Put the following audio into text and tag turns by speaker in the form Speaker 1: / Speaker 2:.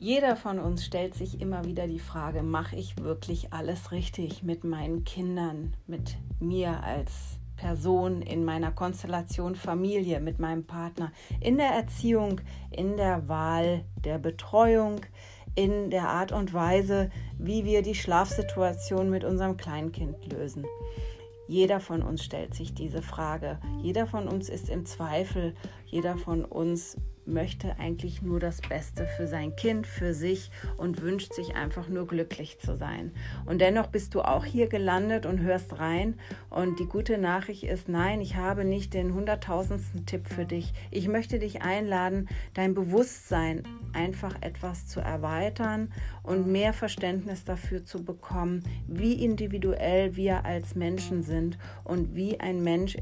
Speaker 1: Jeder von uns stellt sich immer wieder die Frage, mache ich wirklich alles richtig mit meinen Kindern, mit mir als Person in meiner Konstellation Familie, mit meinem Partner, in der Erziehung, in der Wahl der Betreuung, in der Art und Weise, wie wir die Schlafsituation mit unserem Kleinkind lösen. Jeder von uns stellt sich diese Frage. Jeder von uns ist im Zweifel. Jeder von uns möchte eigentlich nur das Beste für sein Kind, für sich und wünscht sich einfach nur glücklich zu sein. Und dennoch bist du auch hier gelandet und hörst rein. Und die gute Nachricht ist, nein, ich habe nicht den hunderttausendsten Tipp für dich. Ich möchte dich einladen, dein Bewusstsein einfach etwas zu erweitern und mehr Verständnis dafür zu bekommen, wie individuell wir als Menschen sind und wie ein Mensch